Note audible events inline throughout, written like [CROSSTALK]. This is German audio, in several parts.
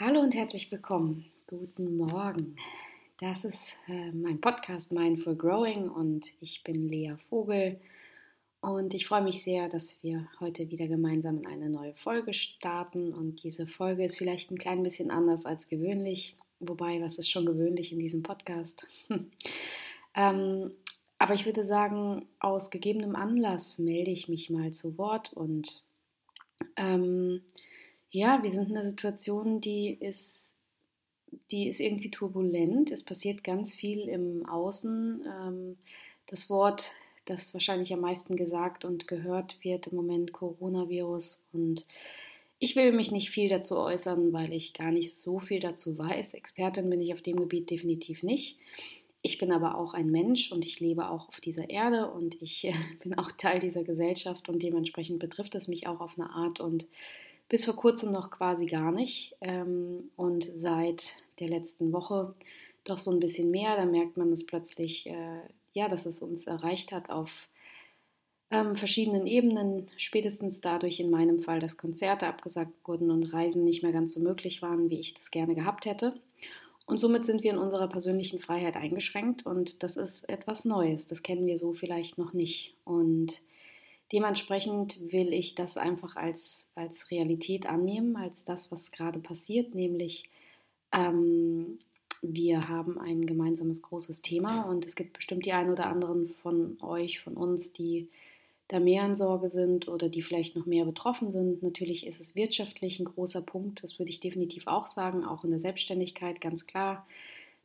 Hallo und herzlich willkommen. Guten Morgen. Das ist äh, mein Podcast Mindful Growing und ich bin Lea Vogel und ich freue mich sehr, dass wir heute wieder gemeinsam in eine neue Folge starten und diese Folge ist vielleicht ein klein bisschen anders als gewöhnlich, wobei was ist schon gewöhnlich in diesem Podcast? [LAUGHS] ähm, aber ich würde sagen, aus gegebenem Anlass melde ich mich mal zu Wort und ähm, ja, wir sind in einer Situation, die ist, die ist irgendwie turbulent. Es passiert ganz viel im Außen. Ähm, das Wort, das wahrscheinlich am meisten gesagt und gehört wird im Moment, Coronavirus. Und ich will mich nicht viel dazu äußern, weil ich gar nicht so viel dazu weiß. Expertin bin ich auf dem Gebiet definitiv nicht. Ich bin aber auch ein Mensch und ich lebe auch auf dieser Erde und ich äh, [LAUGHS] bin auch Teil dieser Gesellschaft und dementsprechend betrifft es mich auch auf eine Art und bis vor kurzem noch quasi gar nicht. Ähm, und seit der letzten Woche doch so ein bisschen mehr. Da merkt man es plötzlich, äh, ja, dass es uns erreicht hat auf ähm, verschiedenen Ebenen. Spätestens dadurch in meinem Fall, dass Konzerte abgesagt wurden und Reisen nicht mehr ganz so möglich waren, wie ich das gerne gehabt hätte. Und somit sind wir in unserer persönlichen Freiheit eingeschränkt und das ist etwas Neues. Das kennen wir so vielleicht noch nicht. Und Dementsprechend will ich das einfach als, als Realität annehmen, als das, was gerade passiert, nämlich ähm, wir haben ein gemeinsames großes Thema und es gibt bestimmt die einen oder anderen von euch, von uns, die da mehr in Sorge sind oder die vielleicht noch mehr betroffen sind. Natürlich ist es wirtschaftlich ein großer Punkt, das würde ich definitiv auch sagen, auch in der Selbstständigkeit, ganz klar.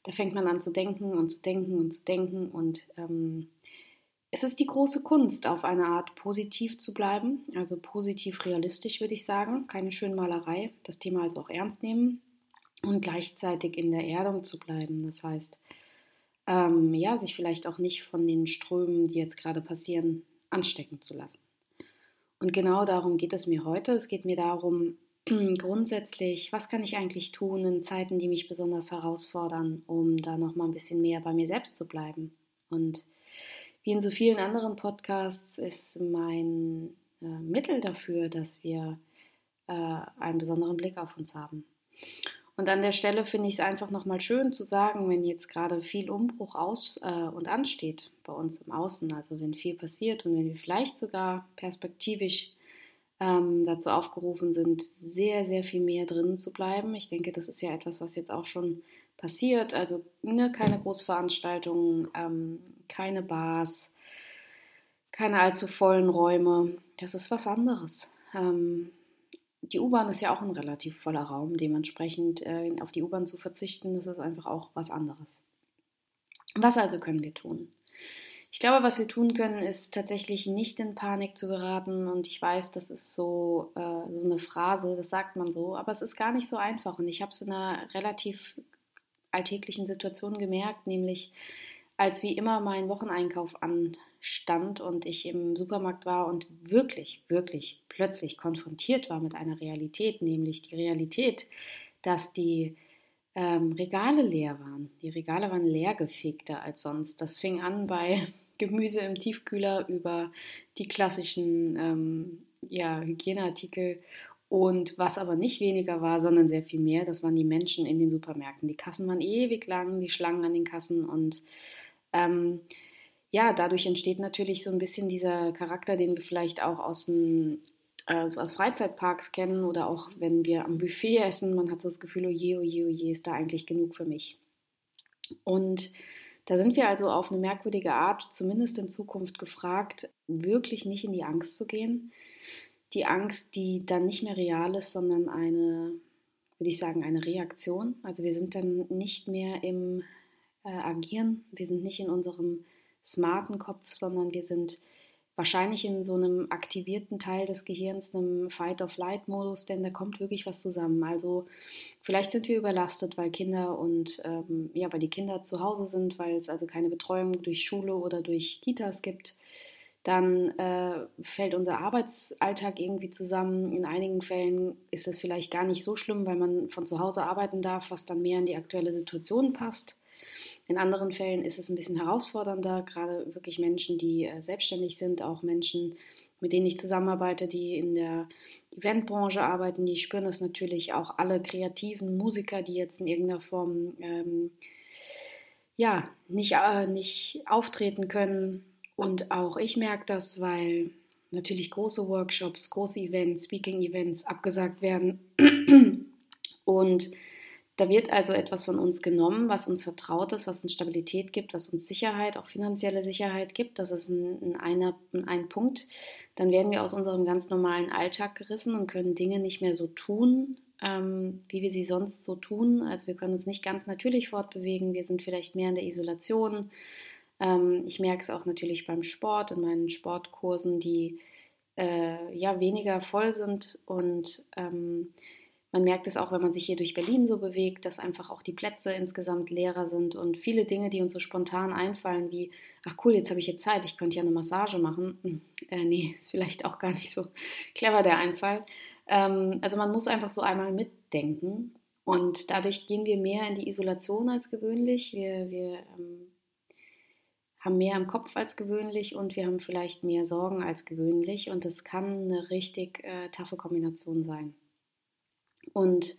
Da fängt man an zu denken und zu denken und zu denken und ähm, es ist die große Kunst, auf eine Art positiv zu bleiben, also positiv realistisch würde ich sagen, keine Schönmalerei, das Thema also auch ernst nehmen und gleichzeitig in der Erdung zu bleiben. Das heißt, ähm, ja, sich vielleicht auch nicht von den Strömen, die jetzt gerade passieren, anstecken zu lassen. Und genau darum geht es mir heute. Es geht mir darum, [CLEARS THROAT] grundsätzlich, was kann ich eigentlich tun in Zeiten, die mich besonders herausfordern, um da noch mal ein bisschen mehr bei mir selbst zu bleiben und wie in so vielen anderen Podcasts ist mein äh, Mittel dafür, dass wir äh, einen besonderen Blick auf uns haben. Und an der Stelle finde ich es einfach nochmal schön zu sagen, wenn jetzt gerade viel Umbruch aus äh, und ansteht bei uns im Außen, also wenn viel passiert und wenn wir vielleicht sogar perspektivisch ähm, dazu aufgerufen sind, sehr, sehr viel mehr drinnen zu bleiben. Ich denke, das ist ja etwas, was jetzt auch schon passiert. Also ne, keine Großveranstaltungen, ähm, keine Bars, keine allzu vollen Räume. Das ist was anderes. Ähm, die U-Bahn ist ja auch ein relativ voller Raum. Dementsprechend äh, auf die U-Bahn zu verzichten, das ist einfach auch was anderes. Was also können wir tun? Ich glaube, was wir tun können, ist tatsächlich nicht in Panik zu geraten. Und ich weiß, das ist so, äh, so eine Phrase, das sagt man so, aber es ist gar nicht so einfach. Und ich habe es in einer relativ alltäglichen Situation gemerkt, nämlich als wie immer mein Wocheneinkauf anstand und ich im Supermarkt war und wirklich, wirklich plötzlich konfrontiert war mit einer Realität, nämlich die Realität, dass die ähm, Regale leer waren. Die Regale waren leergefegter als sonst. Das fing an bei [LAUGHS] Gemüse im Tiefkühler über die klassischen ähm, ja, Hygieneartikel und was aber nicht weniger war, sondern sehr viel mehr, das waren die Menschen in den Supermärkten. Die Kassen waren ewig lang, die Schlangen an den Kassen und ähm, ja, dadurch entsteht natürlich so ein bisschen dieser Charakter, den wir vielleicht auch aus dem äh, so aus Freizeitparks kennen oder auch wenn wir am Buffet essen, man hat so das Gefühl, oh je, oh je, oh ist da eigentlich genug für mich. Und da sind wir also auf eine merkwürdige Art, zumindest in Zukunft gefragt, wirklich nicht in die Angst zu gehen. Die Angst, die dann nicht mehr real ist, sondern eine, würde ich sagen, eine Reaktion. Also wir sind dann nicht mehr im äh, Agieren, wir sind nicht in unserem smarten Kopf, sondern wir sind wahrscheinlich in so einem aktivierten Teil des Gehirns, einem Fight-of-Flight-Modus, denn da kommt wirklich was zusammen. Also vielleicht sind wir überlastet, weil Kinder und ähm, ja, weil die Kinder zu Hause sind, weil es also keine Betreuung durch Schule oder durch Kitas gibt. Dann äh, fällt unser Arbeitsalltag irgendwie zusammen. In einigen Fällen ist es vielleicht gar nicht so schlimm, weil man von zu Hause arbeiten darf, was dann mehr in die aktuelle Situation passt. In anderen Fällen ist es ein bisschen herausfordernder, gerade wirklich Menschen, die äh, selbstständig sind, auch Menschen mit denen ich zusammenarbeite, die in der Eventbranche arbeiten, die spüren das natürlich auch alle kreativen Musiker, die jetzt in irgendeiner Form ähm, ja, nicht, äh, nicht auftreten können. Und auch ich merke das, weil natürlich große Workshops, große Events, Speaking-Events abgesagt werden. Und da wird also etwas von uns genommen, was uns vertraut ist, was uns Stabilität gibt, was uns Sicherheit, auch finanzielle Sicherheit gibt. Das ist ein, ein, einer, ein Punkt. Dann werden wir aus unserem ganz normalen Alltag gerissen und können Dinge nicht mehr so tun, ähm, wie wir sie sonst so tun. Also wir können uns nicht ganz natürlich fortbewegen. Wir sind vielleicht mehr in der Isolation. Ähm, ich merke es auch natürlich beim Sport, in meinen Sportkursen, die äh, ja weniger voll sind und ähm, man merkt es auch, wenn man sich hier durch Berlin so bewegt, dass einfach auch die Plätze insgesamt leerer sind und viele Dinge, die uns so spontan einfallen, wie, ach cool, jetzt habe ich jetzt Zeit, ich könnte ja eine Massage machen. Hm, äh, nee, [LAUGHS] ist vielleicht auch gar nicht so clever der Einfall. Ähm, also man muss einfach so einmal mitdenken und dadurch gehen wir mehr in die Isolation als gewöhnlich. Wir, wir ähm, haben mehr im Kopf als gewöhnlich und wir haben vielleicht mehr Sorgen als gewöhnlich und das kann eine richtig äh, taffe Kombination sein. Und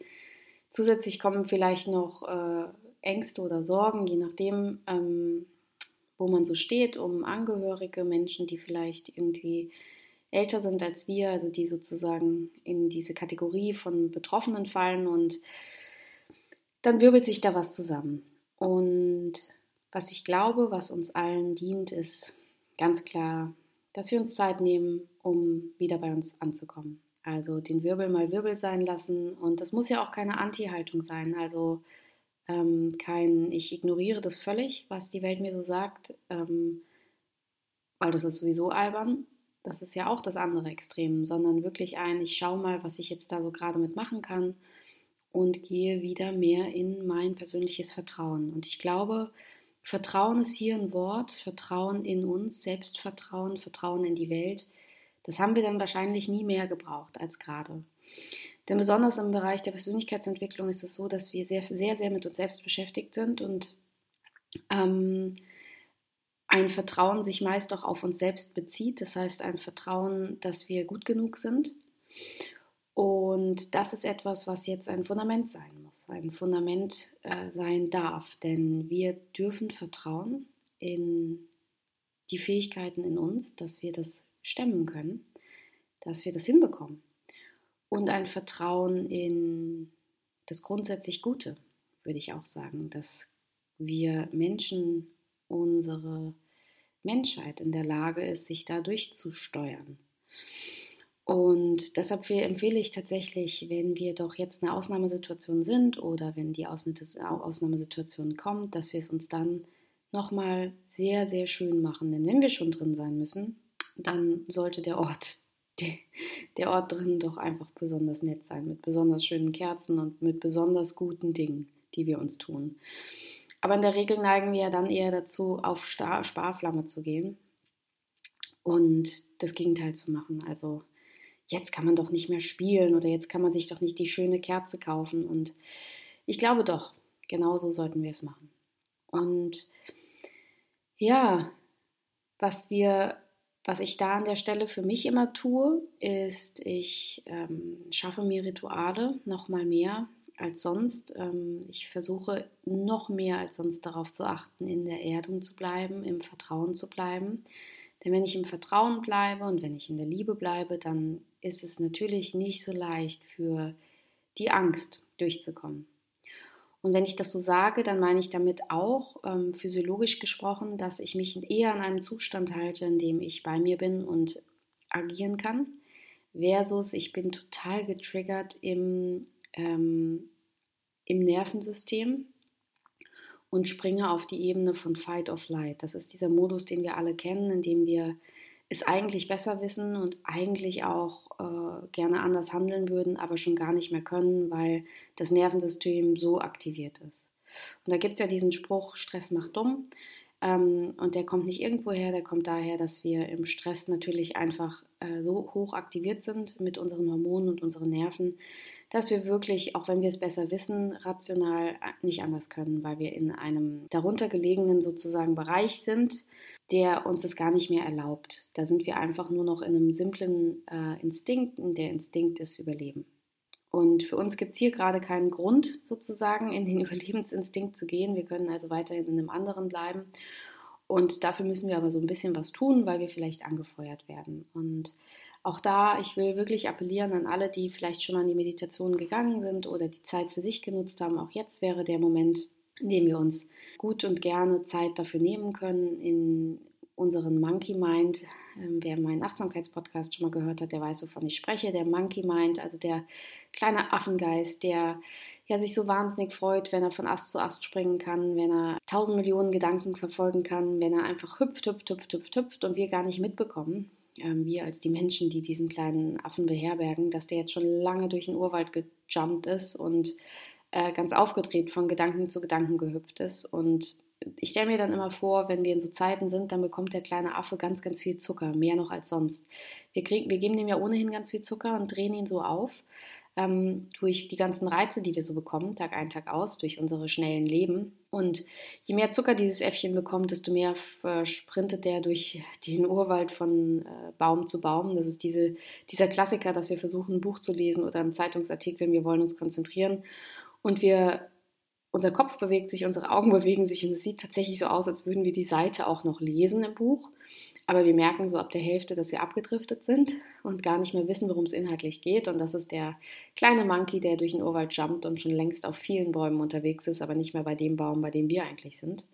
zusätzlich kommen vielleicht noch äh, Ängste oder Sorgen, je nachdem, ähm, wo man so steht, um Angehörige, Menschen, die vielleicht irgendwie älter sind als wir, also die sozusagen in diese Kategorie von Betroffenen fallen und dann wirbelt sich da was zusammen. Und was ich glaube, was uns allen dient, ist ganz klar, dass wir uns Zeit nehmen, um wieder bei uns anzukommen. Also den Wirbel mal Wirbel sein lassen. Und das muss ja auch keine Anti-Haltung sein. Also ähm, kein, ich ignoriere das völlig, was die Welt mir so sagt, ähm, weil das ist sowieso albern. Das ist ja auch das andere Extrem, sondern wirklich ein, ich schaue mal, was ich jetzt da so gerade mitmachen kann und gehe wieder mehr in mein persönliches Vertrauen. Und ich glaube, Vertrauen ist hier ein Wort, Vertrauen in uns, Selbstvertrauen, Vertrauen in die Welt das haben wir dann wahrscheinlich nie mehr gebraucht als gerade. Denn besonders im Bereich der Persönlichkeitsentwicklung ist es so, dass wir sehr, sehr, sehr mit uns selbst beschäftigt sind und ähm, ein Vertrauen sich meist auch auf uns selbst bezieht. Das heißt, ein Vertrauen, dass wir gut genug sind. Und das ist etwas, was jetzt ein Fundament sein muss, ein Fundament äh, sein darf. Denn wir dürfen vertrauen in die Fähigkeiten in uns, dass wir das stemmen können, dass wir das hinbekommen. Und ein Vertrauen in das grundsätzlich Gute, würde ich auch sagen, dass wir Menschen, unsere Menschheit in der Lage ist, sich da durchzusteuern. Und deshalb empfehle ich tatsächlich, wenn wir doch jetzt eine Ausnahmesituation sind oder wenn die Ausnahmesituation kommt, dass wir es uns dann nochmal sehr, sehr schön machen. Denn wenn wir schon drin sein müssen, dann sollte der Ort, [LAUGHS] der, Ort drin doch einfach besonders nett sein, mit besonders schönen Kerzen und mit besonders guten Dingen, die wir uns tun. Aber in der Regel neigen wir ja dann eher dazu, auf Star Sparflamme zu gehen und das Gegenteil zu machen. Also jetzt kann man doch nicht mehr spielen oder jetzt kann man sich doch nicht die schöne Kerze kaufen. Und ich glaube doch, genauso sollten wir es machen. Und ja, was wir was ich da an der Stelle für mich immer tue, ist, ich ähm, schaffe mir Rituale noch mal mehr als sonst. Ähm, ich versuche noch mehr als sonst darauf zu achten, in der Erdung zu bleiben, im Vertrauen zu bleiben. Denn wenn ich im Vertrauen bleibe und wenn ich in der Liebe bleibe, dann ist es natürlich nicht so leicht für die Angst durchzukommen. Und wenn ich das so sage, dann meine ich damit auch ähm, physiologisch gesprochen, dass ich mich eher an einem Zustand halte, in dem ich bei mir bin und agieren kann, versus ich bin total getriggert im, ähm, im Nervensystem und springe auf die Ebene von Fight or Flight. Das ist dieser Modus, den wir alle kennen, in dem wir es eigentlich besser wissen und eigentlich auch äh, gerne anders handeln würden, aber schon gar nicht mehr können, weil das Nervensystem so aktiviert ist. Und da gibt es ja diesen Spruch, Stress macht dumm. Ähm, und der kommt nicht irgendwo her, der kommt daher, dass wir im Stress natürlich einfach äh, so hoch aktiviert sind mit unseren Hormonen und unseren Nerven, dass wir wirklich, auch wenn wir es besser wissen, rational nicht anders können, weil wir in einem darunter gelegenen sozusagen Bereich sind, der uns das gar nicht mehr erlaubt. Da sind wir einfach nur noch in einem simplen äh, Instinkt und der Instinkt ist Überleben. Und für uns gibt es hier gerade keinen Grund, sozusagen in den [LAUGHS] Überlebensinstinkt zu gehen. Wir können also weiterhin in einem anderen bleiben. Und dafür müssen wir aber so ein bisschen was tun, weil wir vielleicht angefeuert werden. Und auch da, ich will wirklich appellieren an alle, die vielleicht schon an die Meditation gegangen sind oder die Zeit für sich genutzt haben. Auch jetzt wäre der Moment, in dem wir uns gut und gerne Zeit dafür nehmen können, in unseren Monkey Mind. Ähm, wer meinen Achtsamkeitspodcast schon mal gehört hat, der weiß, wovon ich spreche. Der Monkey Mind, also der kleine Affengeist, der ja sich so wahnsinnig freut, wenn er von Ast zu Ast springen kann, wenn er tausend Millionen Gedanken verfolgen kann, wenn er einfach hüpft, hüpft, hüpft, hüpft, hüpft und wir gar nicht mitbekommen wir als die Menschen, die diesen kleinen Affen beherbergen, dass der jetzt schon lange durch den Urwald gejumpt ist und äh, ganz aufgedreht von Gedanken zu Gedanken gehüpft ist. Und ich stelle mir dann immer vor, wenn wir in so Zeiten sind, dann bekommt der kleine Affe ganz, ganz viel Zucker, mehr noch als sonst. Wir, kriegen, wir geben dem ja ohnehin ganz viel Zucker und drehen ihn so auf ähm, durch die ganzen Reize, die wir so bekommen, Tag ein, Tag aus, durch unsere schnellen Leben. Und je mehr Zucker dieses Äffchen bekommt, desto mehr sprintet der durch den Urwald von äh, Baum zu Baum. Das ist diese, dieser Klassiker, dass wir versuchen, ein Buch zu lesen oder einen Zeitungsartikel, wir wollen uns konzentrieren. Und wir unser Kopf bewegt sich, unsere Augen [LAUGHS] bewegen sich und es sieht tatsächlich so aus, als würden wir die Seite auch noch lesen im Buch. Aber wir merken so ab der Hälfte, dass wir abgedriftet sind und gar nicht mehr wissen, worum es inhaltlich geht. Und das ist der kleine Monkey, der durch den Urwald jumpt und schon längst auf vielen Bäumen unterwegs ist, aber nicht mehr bei dem Baum, bei dem wir eigentlich sind.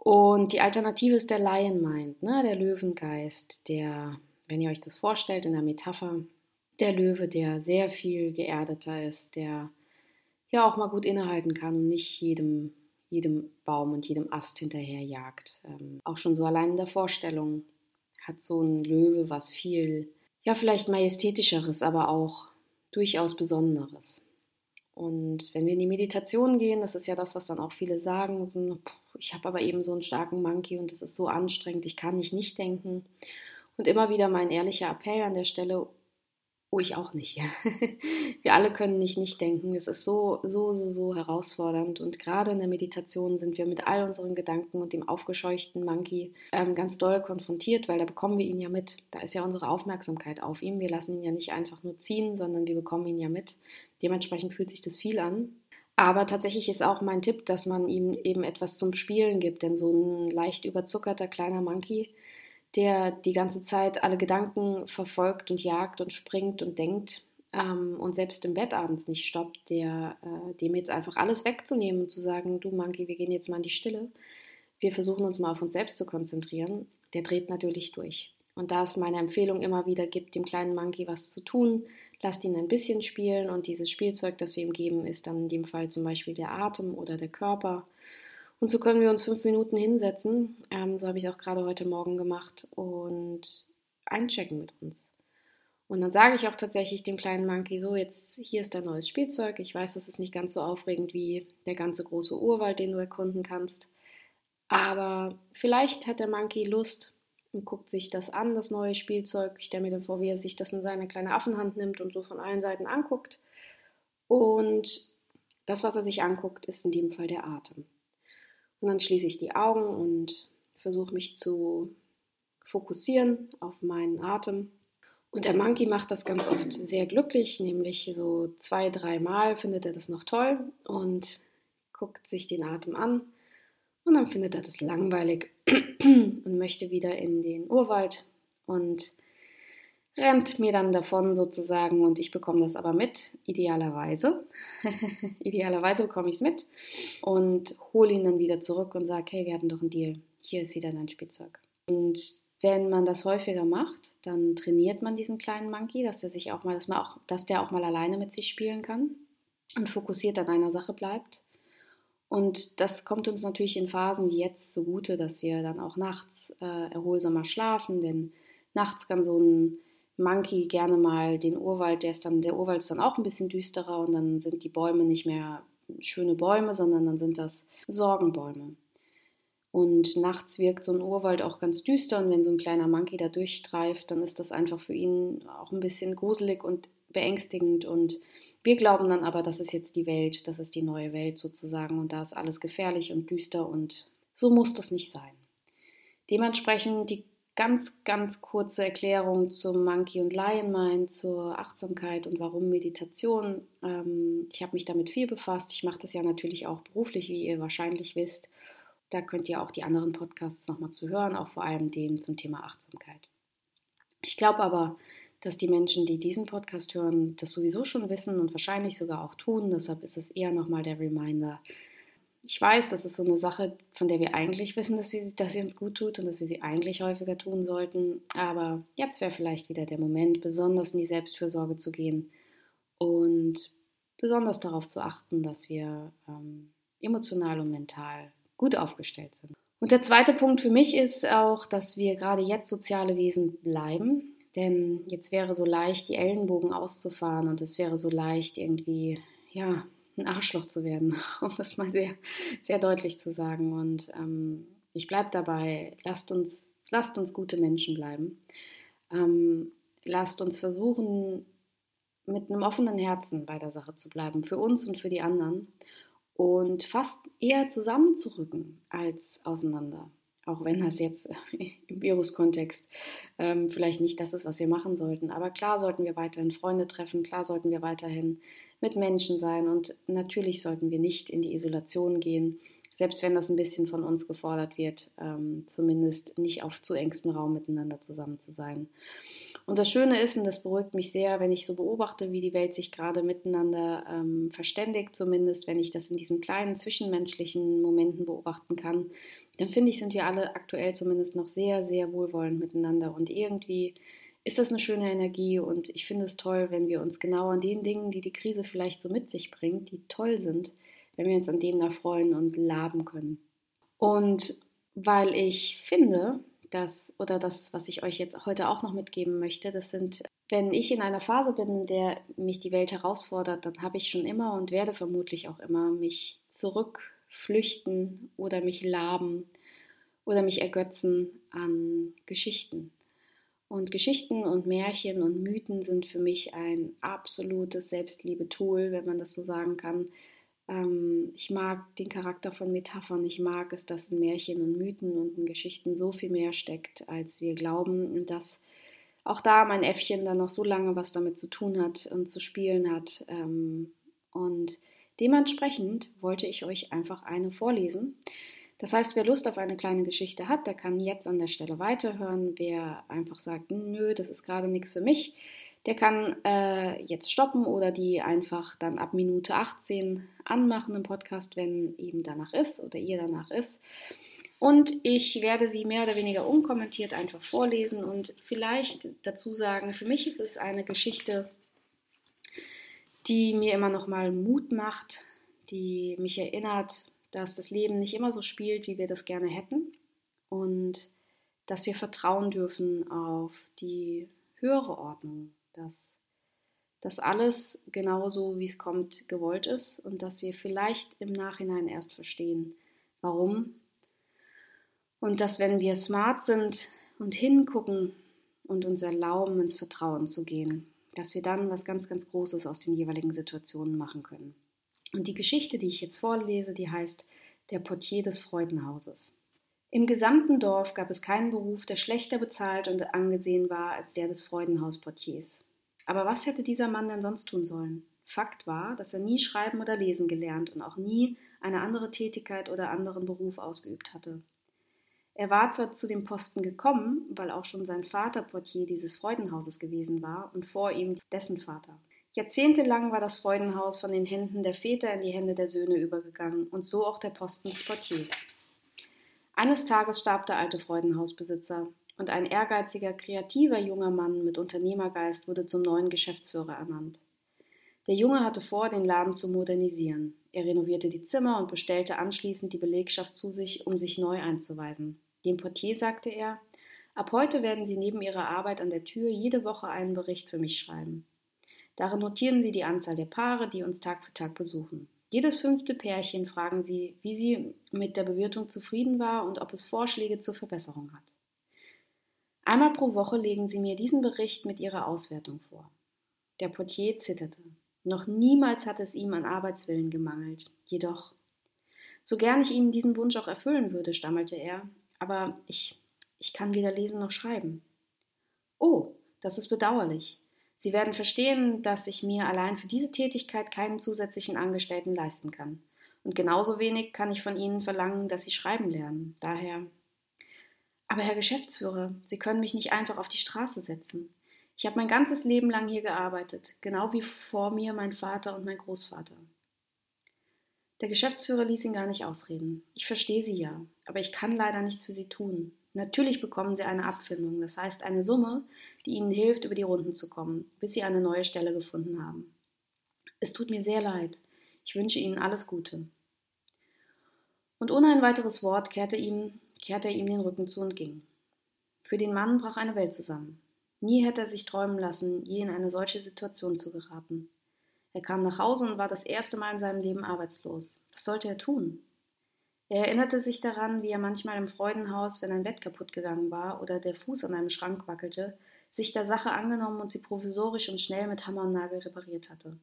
Und die Alternative ist der Lion Mind, ne? der Löwengeist, der, wenn ihr euch das vorstellt in der Metapher, der Löwe, der sehr viel geerdeter ist, der ja auch mal gut innehalten kann und nicht jedem, jedem Baum und jedem Ast hinterher jagt. Ähm, auch schon so allein in der Vorstellung hat so ein Löwe was viel, ja, vielleicht majestätischeres, aber auch durchaus Besonderes. Und wenn wir in die Meditation gehen, das ist ja das, was dann auch viele sagen, so, ich habe aber eben so einen starken Monkey und das ist so anstrengend, ich kann nicht nicht denken. Und immer wieder mein ehrlicher Appell an der Stelle, Oh, ich auch nicht. [LAUGHS] Wir alle können nicht nicht denken. Es ist so, so, so, so herausfordernd. Und gerade in der Meditation sind wir mit all unseren Gedanken und dem aufgescheuchten Monkey ähm, ganz doll konfrontiert, weil da bekommen wir ihn ja mit. Da ist ja unsere Aufmerksamkeit auf ihm. Wir lassen ihn ja nicht einfach nur ziehen, sondern wir bekommen ihn ja mit. Dementsprechend fühlt sich das viel an. Aber tatsächlich ist auch mein Tipp, dass man ihm eben etwas zum Spielen gibt, denn so ein leicht überzuckerter kleiner Monkey, der die ganze Zeit alle Gedanken verfolgt und jagt und springt und denkt ähm, und selbst im Bett abends nicht stoppt, der, äh, dem jetzt einfach alles wegzunehmen und zu sagen, du Monkey, wir gehen jetzt mal in die Stille, wir versuchen uns mal auf uns selbst zu konzentrieren, der dreht natürlich durch. Und da es meine Empfehlung immer wieder gibt, dem kleinen Monkey was zu tun, lasst ihn ein bisschen spielen. Und dieses Spielzeug, das wir ihm geben, ist dann in dem Fall zum Beispiel der Atem oder der Körper und so können wir uns fünf Minuten hinsetzen. Ähm, so habe ich es auch gerade heute Morgen gemacht und einchecken mit uns. Und dann sage ich auch tatsächlich dem kleinen Monkey so, jetzt hier ist dein neues Spielzeug. Ich weiß, das ist nicht ganz so aufregend wie der ganze große Urwald, den du erkunden kannst. Aber vielleicht hat der Monkey Lust und guckt sich das an, das neue Spielzeug. Ich stelle mir dann vor, wie er sich das in seine kleine Affenhand nimmt und so von allen Seiten anguckt. Und das, was er sich anguckt, ist in dem Fall der Atem. Und dann schließe ich die Augen und versuche mich zu fokussieren auf meinen Atem. Und der Monkey macht das ganz oft sehr glücklich, nämlich so zwei, dreimal findet er das noch toll und guckt sich den Atem an. Und dann findet er das langweilig [CLEARS THROAT] und möchte wieder in den Urwald und rennt mir dann davon sozusagen und ich bekomme das aber mit, idealerweise. [LAUGHS] idealerweise bekomme ich es mit und hole ihn dann wieder zurück und sage, hey, wir hatten doch einen Deal, hier ist wieder dein Spielzeug. Und wenn man das häufiger macht, dann trainiert man diesen kleinen Monkey, dass er sich auch mal, dass, man auch, dass der auch mal alleine mit sich spielen kann und fokussiert an einer Sache bleibt. Und das kommt uns natürlich in Phasen wie jetzt zugute, dass wir dann auch nachts äh, erholsamer schlafen, denn nachts kann so ein Monkey gerne mal den Urwald, der ist dann, der Urwald ist dann auch ein bisschen düsterer und dann sind die Bäume nicht mehr schöne Bäume, sondern dann sind das Sorgenbäume. Und nachts wirkt so ein Urwald auch ganz düster und wenn so ein kleiner Monkey da durchstreift, dann ist das einfach für ihn auch ein bisschen gruselig und beängstigend. Und wir glauben dann aber, das ist jetzt die Welt, das ist die neue Welt sozusagen und da ist alles gefährlich und düster und so muss das nicht sein. Dementsprechend die ganz, ganz kurze Erklärung zum Monkey und Lion Mind, zur Achtsamkeit und warum Meditation. Ähm, ich habe mich damit viel befasst. Ich mache das ja natürlich auch beruflich, wie ihr wahrscheinlich wisst. Da könnt ihr auch die anderen Podcasts nochmal zu hören, auch vor allem den zum Thema Achtsamkeit. Ich glaube aber, dass die Menschen, die diesen Podcast hören, das sowieso schon wissen und wahrscheinlich sogar auch tun. Deshalb ist es eher nochmal der Reminder, ich weiß, das ist so eine Sache, von der wir eigentlich wissen, dass, wir, dass sie uns gut tut und dass wir sie eigentlich häufiger tun sollten. Aber jetzt wäre vielleicht wieder der Moment, besonders in die Selbstfürsorge zu gehen und besonders darauf zu achten, dass wir ähm, emotional und mental gut aufgestellt sind. Und der zweite Punkt für mich ist auch, dass wir gerade jetzt soziale Wesen bleiben. Denn jetzt wäre so leicht, die Ellenbogen auszufahren und es wäre so leicht, irgendwie, ja, ein Arschloch zu werden, [LAUGHS] um das mal sehr, sehr deutlich zu sagen. Und ähm, ich bleibe dabei, lasst uns, lasst uns gute Menschen bleiben. Ähm, lasst uns versuchen, mit einem offenen Herzen bei der Sache zu bleiben, für uns und für die anderen. Und fast eher zusammenzurücken als auseinander. Auch wenn das jetzt [LAUGHS] im Virus-Kontext ähm, vielleicht nicht das ist, was wir machen sollten. Aber klar sollten wir weiterhin Freunde treffen, klar sollten wir weiterhin mit Menschen sein und natürlich sollten wir nicht in die Isolation gehen, selbst wenn das ein bisschen von uns gefordert wird, ähm, zumindest nicht auf zu engstem Raum miteinander zusammen zu sein. Und das Schöne ist, und das beruhigt mich sehr, wenn ich so beobachte, wie die Welt sich gerade miteinander ähm, verständigt, zumindest wenn ich das in diesen kleinen zwischenmenschlichen Momenten beobachten kann, dann finde ich, sind wir alle aktuell zumindest noch sehr, sehr wohlwollend miteinander und irgendwie ist das eine schöne Energie und ich finde es toll, wenn wir uns genau an den Dingen, die die Krise vielleicht so mit sich bringt, die toll sind, wenn wir uns an denen erfreuen und laben können. Und weil ich finde, dass, oder das, was ich euch jetzt heute auch noch mitgeben möchte, das sind, wenn ich in einer Phase bin, in der mich die Welt herausfordert, dann habe ich schon immer und werde vermutlich auch immer mich zurückflüchten oder mich laben oder mich ergötzen an Geschichten. Und Geschichten und Märchen und Mythen sind für mich ein absolutes Selbstliebe-Tool, wenn man das so sagen kann. Ähm, ich mag den Charakter von Metaphern. Ich mag es, dass in Märchen und Mythen und in Geschichten so viel mehr steckt, als wir glauben. Und dass auch da mein Äffchen dann noch so lange was damit zu tun hat und zu spielen hat. Ähm, und dementsprechend wollte ich euch einfach eine vorlesen. Das heißt, wer Lust auf eine kleine Geschichte hat, der kann jetzt an der Stelle weiterhören. Wer einfach sagt, nö, das ist gerade nichts für mich, der kann äh, jetzt stoppen oder die einfach dann ab Minute 18 anmachen im Podcast, wenn ihm danach ist oder ihr danach ist. Und ich werde sie mehr oder weniger unkommentiert einfach vorlesen und vielleicht dazu sagen, für mich ist es eine Geschichte, die mir immer noch mal Mut macht, die mich erinnert, dass das Leben nicht immer so spielt, wie wir das gerne hätten und dass wir vertrauen dürfen auf die höhere Ordnung, dass das alles genauso, wie es kommt, gewollt ist und dass wir vielleicht im Nachhinein erst verstehen, warum. Und dass wenn wir smart sind und hingucken und uns erlauben, ins Vertrauen zu gehen, dass wir dann was ganz, ganz Großes aus den jeweiligen Situationen machen können. Und die Geschichte, die ich jetzt vorlese, die heißt Der Portier des Freudenhauses. Im gesamten Dorf gab es keinen Beruf, der schlechter bezahlt und angesehen war als der des Freudenhausportiers. Aber was hätte dieser Mann denn sonst tun sollen? Fakt war, dass er nie schreiben oder lesen gelernt und auch nie eine andere Tätigkeit oder anderen Beruf ausgeübt hatte. Er war zwar zu dem Posten gekommen, weil auch schon sein Vater Portier dieses Freudenhauses gewesen war und vor ihm dessen Vater. Jahrzehntelang war das Freudenhaus von den Händen der Väter in die Hände der Söhne übergegangen und so auch der Posten des Portiers. Eines Tages starb der alte Freudenhausbesitzer und ein ehrgeiziger, kreativer junger Mann mit Unternehmergeist wurde zum neuen Geschäftsführer ernannt. Der Junge hatte vor, den Laden zu modernisieren. Er renovierte die Zimmer und bestellte anschließend die Belegschaft zu sich, um sich neu einzuweisen. Dem Portier sagte er, ab heute werden Sie neben Ihrer Arbeit an der Tür jede Woche einen Bericht für mich schreiben. Darin notieren Sie die Anzahl der Paare, die uns Tag für Tag besuchen. Jedes fünfte Pärchen fragen Sie, wie sie mit der Bewirtung zufrieden war und ob es Vorschläge zur Verbesserung hat. Einmal pro Woche legen Sie mir diesen Bericht mit Ihrer Auswertung vor. Der Portier zitterte. Noch niemals hatte es ihm an Arbeitswillen gemangelt. Jedoch, so gern ich Ihnen diesen Wunsch auch erfüllen würde, stammelte er, aber ich Ich kann weder lesen noch schreiben. Oh, das ist bedauerlich. Sie werden verstehen, dass ich mir allein für diese Tätigkeit keinen zusätzlichen Angestellten leisten kann. Und genauso wenig kann ich von Ihnen verlangen, dass Sie schreiben lernen. Daher. Aber Herr Geschäftsführer, Sie können mich nicht einfach auf die Straße setzen. Ich habe mein ganzes Leben lang hier gearbeitet, genau wie vor mir mein Vater und mein Großvater. Der Geschäftsführer ließ ihn gar nicht ausreden. Ich verstehe Sie ja, aber ich kann leider nichts für Sie tun. Natürlich bekommen Sie eine Abfindung, das heißt eine Summe, die Ihnen hilft, über die Runden zu kommen, bis Sie eine neue Stelle gefunden haben. Es tut mir sehr leid. Ich wünsche Ihnen alles Gute. Und ohne ein weiteres Wort kehrte, ihm, kehrte er ihm den Rücken zu und ging. Für den Mann brach eine Welt zusammen. Nie hätte er sich träumen lassen, je in eine solche Situation zu geraten. Er kam nach Hause und war das erste Mal in seinem Leben arbeitslos. Was sollte er tun? Er erinnerte sich daran, wie er manchmal im Freudenhaus, wenn ein Bett kaputt gegangen war oder der Fuß an einem Schrank wackelte, sich der Sache angenommen und sie provisorisch und schnell mit Hammer und Nagel repariert hatte.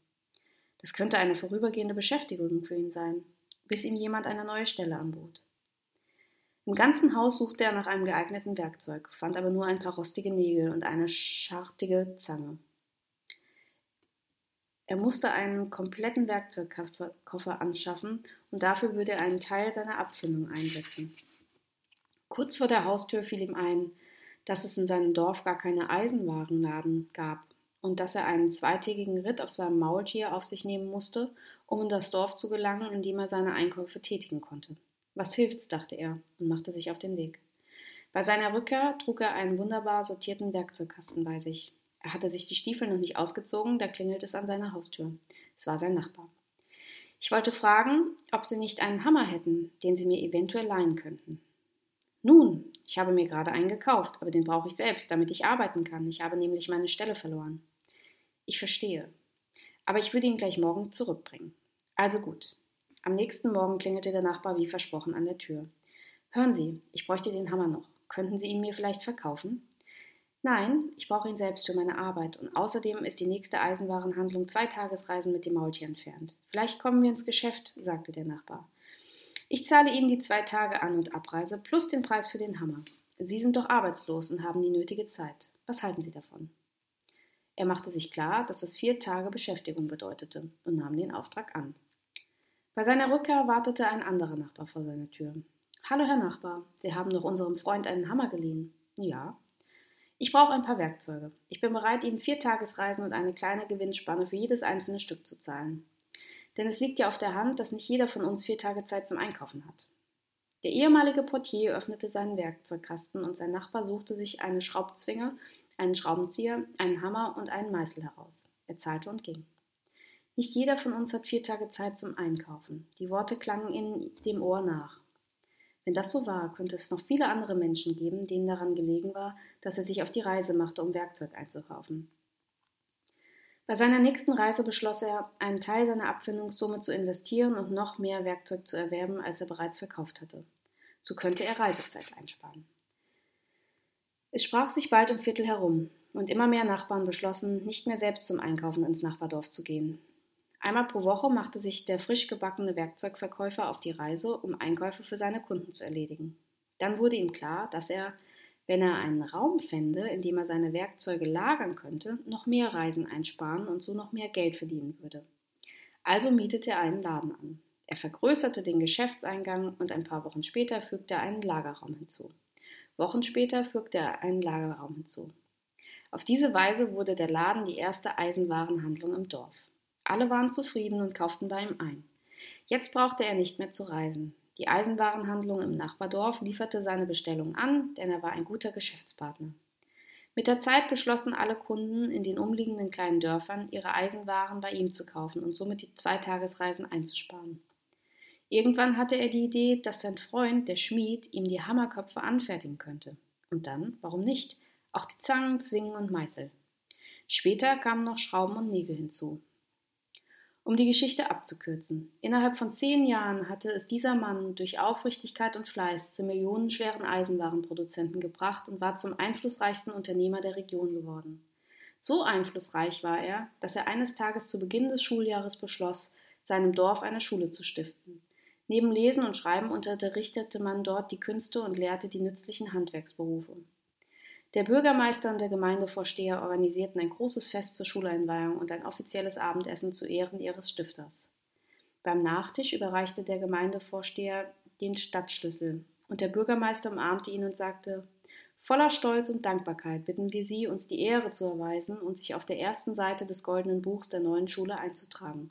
Das könnte eine vorübergehende Beschäftigung für ihn sein, bis ihm jemand eine neue Stelle anbot. Im ganzen Haus suchte er nach einem geeigneten Werkzeug, fand aber nur ein paar rostige Nägel und eine schartige Zange. Er musste einen kompletten Werkzeugkoffer anschaffen und dafür würde er einen Teil seiner Abfindung einsetzen. Kurz vor der Haustür fiel ihm ein, dass es in seinem Dorf gar keine Eisenwarenladen gab und dass er einen zweitägigen Ritt auf seinem Maultier auf sich nehmen musste, um in das Dorf zu gelangen, in dem er seine Einkäufe tätigen konnte. Was hilft's, dachte er und machte sich auf den Weg. Bei seiner Rückkehr trug er einen wunderbar sortierten Werkzeugkasten bei sich. Er hatte sich die Stiefel noch nicht ausgezogen, da klingelt es an seiner Haustür. Es war sein Nachbar. Ich wollte fragen, ob Sie nicht einen Hammer hätten, den Sie mir eventuell leihen könnten. Nun, ich habe mir gerade einen gekauft, aber den brauche ich selbst, damit ich arbeiten kann. Ich habe nämlich meine Stelle verloren. Ich verstehe. Aber ich würde ihn gleich morgen zurückbringen. Also gut. Am nächsten Morgen klingelte der Nachbar wie versprochen an der Tür. Hören Sie, ich bräuchte den Hammer noch. Könnten Sie ihn mir vielleicht verkaufen? Nein, ich brauche ihn selbst für meine Arbeit und außerdem ist die nächste Eisenwarenhandlung zwei Tagesreisen mit dem Maultier entfernt. Vielleicht kommen wir ins Geschäft, sagte der Nachbar. Ich zahle Ihnen die zwei Tage An- und Abreise plus den Preis für den Hammer. Sie sind doch arbeitslos und haben die nötige Zeit. Was halten Sie davon? Er machte sich klar, dass es vier Tage Beschäftigung bedeutete und nahm den Auftrag an. Bei seiner Rückkehr wartete ein anderer Nachbar vor seiner Tür. Hallo, Herr Nachbar, Sie haben doch unserem Freund einen Hammer geliehen. Ja. Ich brauche ein paar Werkzeuge. Ich bin bereit, Ihnen vier Tagesreisen und eine kleine Gewinnspanne für jedes einzelne Stück zu zahlen. Denn es liegt ja auf der Hand, dass nicht jeder von uns vier Tage Zeit zum Einkaufen hat. Der ehemalige Portier öffnete seinen Werkzeugkasten und sein Nachbar suchte sich eine Schraubzwinge, einen Schraubenzieher, einen Hammer und einen Meißel heraus. Er zahlte und ging. Nicht jeder von uns hat vier Tage Zeit zum Einkaufen. Die Worte klangen in dem Ohr nach. Wenn das so war, könnte es noch viele andere Menschen geben, denen daran gelegen war, dass er sich auf die Reise machte, um Werkzeug einzukaufen. Bei seiner nächsten Reise beschloss er, einen Teil seiner Abfindungssumme zu investieren und noch mehr Werkzeug zu erwerben, als er bereits verkauft hatte. So könnte er Reisezeit einsparen. Es sprach sich bald um Viertel herum, und immer mehr Nachbarn beschlossen, nicht mehr selbst zum Einkaufen ins Nachbardorf zu gehen. Einmal pro Woche machte sich der frisch gebackene Werkzeugverkäufer auf die Reise, um Einkäufe für seine Kunden zu erledigen. Dann wurde ihm klar, dass er, wenn er einen Raum fände, in dem er seine Werkzeuge lagern könnte, noch mehr Reisen einsparen und so noch mehr Geld verdienen würde. Also mietete er einen Laden an. Er vergrößerte den Geschäftseingang und ein paar Wochen später fügte er einen Lagerraum hinzu. Wochen später fügte er einen Lagerraum hinzu. Auf diese Weise wurde der Laden die erste Eisenwarenhandlung im Dorf. Alle waren zufrieden und kauften bei ihm ein. Jetzt brauchte er nicht mehr zu reisen. Die Eisenwarenhandlung im Nachbardorf lieferte seine Bestellung an, denn er war ein guter Geschäftspartner. Mit der Zeit beschlossen alle Kunden in den umliegenden kleinen Dörfern, ihre Eisenwaren bei ihm zu kaufen und somit die Zweitagesreisen einzusparen. Irgendwann hatte er die Idee, dass sein Freund, der Schmied, ihm die Hammerköpfe anfertigen könnte. Und dann, warum nicht, auch die Zangen, Zwingen und Meißel. Später kamen noch Schrauben und Nägel hinzu. Um die Geschichte abzukürzen. Innerhalb von zehn Jahren hatte es dieser Mann durch Aufrichtigkeit und Fleiß zum millionenschweren Eisenwarenproduzenten gebracht und war zum einflussreichsten Unternehmer der Region geworden. So einflussreich war er, dass er eines Tages zu Beginn des Schuljahres beschloss, seinem Dorf eine Schule zu stiften. Neben Lesen und Schreiben unterrichtete man dort die Künste und lehrte die nützlichen Handwerksberufe. Der Bürgermeister und der Gemeindevorsteher organisierten ein großes Fest zur Schuleinweihung und ein offizielles Abendessen zu Ehren ihres Stifters. Beim Nachtisch überreichte der Gemeindevorsteher den Stadtschlüssel, und der Bürgermeister umarmte ihn und sagte Voller Stolz und Dankbarkeit bitten wir Sie, uns die Ehre zu erweisen und sich auf der ersten Seite des goldenen Buchs der neuen Schule einzutragen.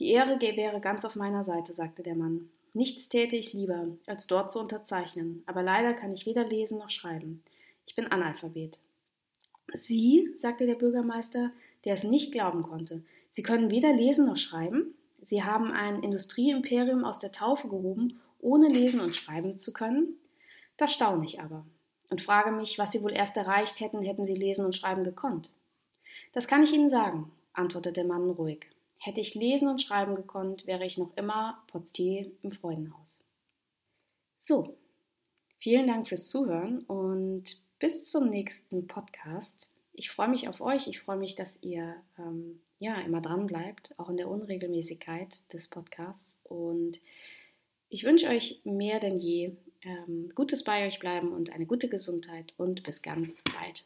Die Ehre wäre ganz auf meiner Seite, sagte der Mann. Nichts täte ich lieber, als dort zu unterzeichnen, aber leider kann ich weder lesen noch schreiben. Ich bin Analphabet. Sie, sagte der Bürgermeister, der es nicht glauben konnte, Sie können weder lesen noch schreiben? Sie haben ein Industrieimperium aus der Taufe gehoben, ohne lesen und schreiben zu können? Da staune ich aber und frage mich, was Sie wohl erst erreicht hätten, hätten Sie lesen und schreiben gekonnt. Das kann ich Ihnen sagen, antwortete der Mann ruhig. Hätte ich lesen und schreiben gekonnt, wäre ich noch immer Portier im Freudenhaus. So, vielen Dank fürs Zuhören und bis zum nächsten Podcast. Ich freue mich auf euch. Ich freue mich, dass ihr ähm, ja immer dran bleibt, auch in der Unregelmäßigkeit des Podcasts. Und ich wünsche euch mehr denn je ähm, Gutes bei euch bleiben und eine gute Gesundheit und bis ganz bald.